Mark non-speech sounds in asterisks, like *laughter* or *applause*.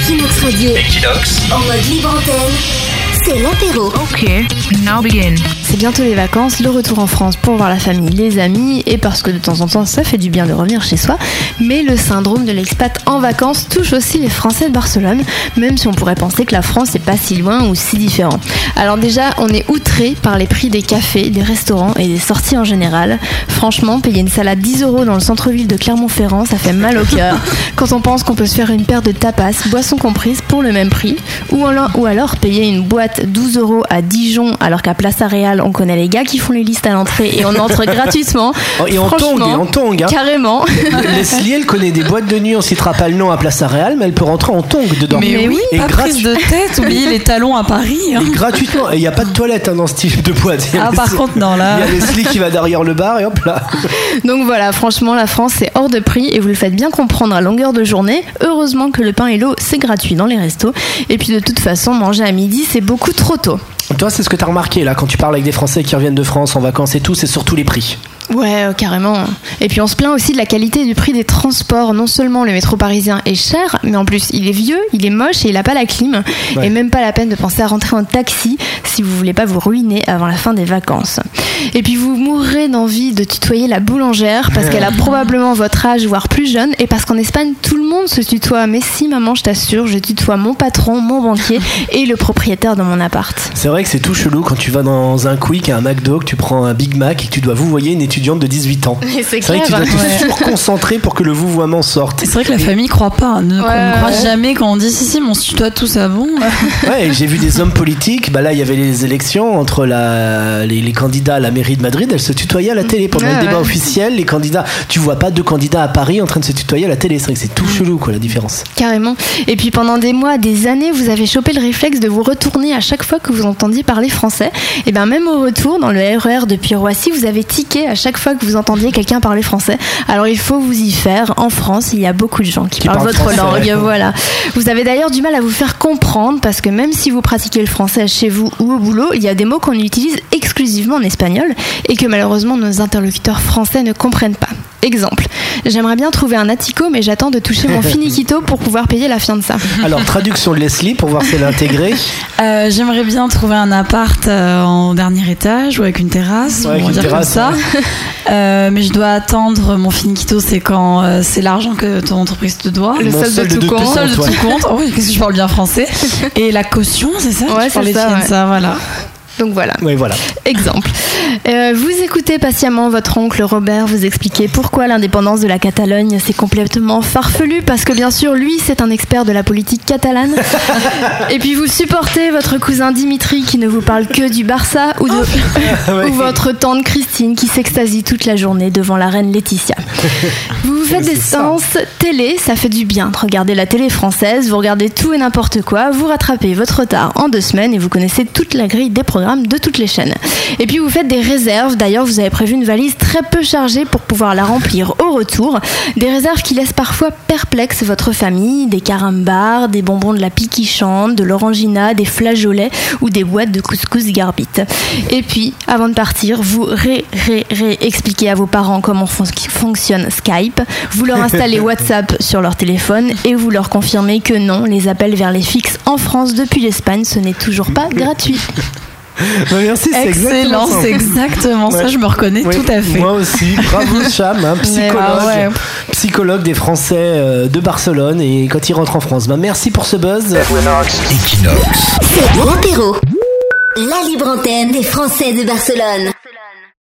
Equinox Radio. En mode libre antenne, c'est l'apéro. Ok, now begin. C'est bientôt les vacances, le retour en France pour voir la famille, les amis, et parce que de temps en temps ça fait du bien de revenir chez soi. Mais le syndrome de l'expat en vacances touche aussi les Français de Barcelone, même si on pourrait penser que la France n'est pas si loin ou si différent. Alors déjà, on est outré par les prix des cafés, des restaurants et des sorties en général. Franchement, payer une salade 10 euros dans le centre-ville de Clermont-Ferrand, ça fait mal au cœur. *laughs* Quand on pense qu'on peut se faire une paire de tapas, boissons comprises, pour le même prix, ou alors, ou alors payer une boîte 12 euros à Dijon, alors qu'à Place On connaît les gars qui font les listes à l'entrée et on entre *laughs* gratuitement. Oh, et en tongue, et en tongue. Hein. Carrément. *laughs* Leslie, elle connaît des boîtes de nuit, on citera pas le nom à Place Réal, mais elle peut rentrer en tongue dedans. Mais, oui, et pas prise de tête, oubliez les talons à Paris. hein. Et gratuitement. Et il n'y a pas de toilette hein, dans ce type de boîte. Ah, par contre, non, là. Il y a Leslie qui va derrière le bar et hop là. Donc voilà, franchement, la France, c'est hors de prix et vous le faites bien comprendre à longueur de journée. Heureusement que le pain et l'eau, c'est gratuit dans les restos. Et puis de toute façon, manger à midi, c'est beaucoup trop tôt. Toi, c'est ce que tu as remarqué là quand tu parles avec des Français qui reviennent de France en vacances et tout, c'est surtout les prix. Ouais, euh, carrément. Et puis on se plaint aussi de la qualité du prix des transports. Non seulement le métro parisien est cher, mais en plus il est vieux, il est moche et il a pas la clim. Ouais. Et même pas la peine de penser à rentrer en taxi si vous voulez pas vous ruiner avant la fin des vacances. Et puis vous mourrez d'envie de tutoyer la boulangère parce qu'elle a probablement votre âge, voire plus jeune, et parce qu'en Espagne tout le monde se tutoie. Mais si maman, je t'assure, je tutoie mon patron, mon banquier *laughs* et le propriétaire de mon appart. C'est vrai que c'est tout chelou quand tu vas dans un Quick, un McDo, que tu prends un Big Mac et que tu dois vous voyer une étudiante de 18 ans. C'est vrai que tu dois te surconcentrer pour que le vouvoiement sorte. C'est vrai que la famille croit pas. hein. Ne, on Ouais, ne croit ouais. jamais quand on dit si, si, mais on se tutoie tous avant. *laughs* Ouais, j'ai vu des hommes politiques. Bah là, il y avait les élections entre la, les, les candidats à la mairie de Madrid. Elles se tutoyaient à la télé pendant Ouais, le débat ouais. officiel. Les candidats, tu vois pas deux candidats à Paris en train de se tutoyer à la télé. C'est vrai que c'est tout chelou, quoi, la différence. Carrément. Et puis pendant des mois, des années, vous avez chopé le réflexe de vous retourner à chaque fois que vous entendiez parler français. Et bien même au retour, dans le RER depuis Roissy, vous avez tiqué à chaque fois que vous entendiez quelqu'un parler français. Alors il faut vous y faire. En France, il y a beaucoup de gens qui, Qui parlent parlent votre français. langue. Voilà. Vous avez d'ailleurs du mal à vous faire comprendre parce que même si vous pratiquez le français chez vous ou au boulot, il y a des mots qu'on utilise exclusivement en espagnol et que malheureusement nos interlocuteurs français ne comprennent pas. Exemple, j'aimerais bien trouver un attico, mais j'attends de toucher mon *laughs* finiquito pour pouvoir payer la fiança. Alors, traduction de Leslie pour voir si elle est intégrée. Euh, J'aimerais bien trouver un appart euh, en dernier étage ou avec une terrasse, Ouais, avec on va une dire terrasse, comme ça. Euh, mais je dois attendre mon finiquito, c'est quand euh, c'est l'argent que ton entreprise te doit. Le solde de de tout compte. compte, solde de tout compte. Oh oui, qu'est-ce que je parle bien français. *laughs* Et la caution, c'est ça Ouais, c'est ça, de ouais. ça, voilà. Donc voilà, Oui, voilà. exemple. Euh, vous écoutez patiemment votre oncle Robert vous expliquer pourquoi l'indépendance de la Catalogne c'est complètement farfelu parce que bien sûr lui c'est un expert de la politique catalane. *laughs* Et puis vous supportez votre cousin Dimitri qui ne vous parle que du Barça ou, de, *laughs* ou votre tante Christine qui s'extasie toute la journée devant la reine Laetitia. Vous *laughs* vous faites des ça. séances télé, ça fait du bien de regarder la télé française, vous regardez tout et n'importe quoi, vous rattrapez votre retard en deux semaines et vous connaissez toute la grille des programmes de toutes les chaînes. Et puis vous faites des réserves, d'ailleurs vous avez prévu une valise très peu chargée pour pouvoir la remplir au retour, des réserves qui laissent parfois perplexe votre famille, des carambars, des bonbons de la pie qui chante, de l'orangina, des flageolets ou des boîtes de couscous garbit. Et puis, avant de partir, vous ré, ré, ré expliquez à vos parents comment fon- fonctionne Skype, vous leur installez WhatsApp sur leur téléphone et vous leur confirmez que non, les appels vers les fixes en France depuis l'Espagne, ce n'est toujours pas gratuit. *laughs* Bah, merci, c'est exactement Excellent, ça. c'est exactement ça, Ouais. je me reconnais tout à fait. Moi aussi. Bravo, *laughs* Cham, hein, psychologue. Ah ouais. Psychologue des Français euh, de Barcelone et quand il rentre en France. Bah, merci pour ce buzz. C'est l'apéro. La libre antenne des Français de Barcelone.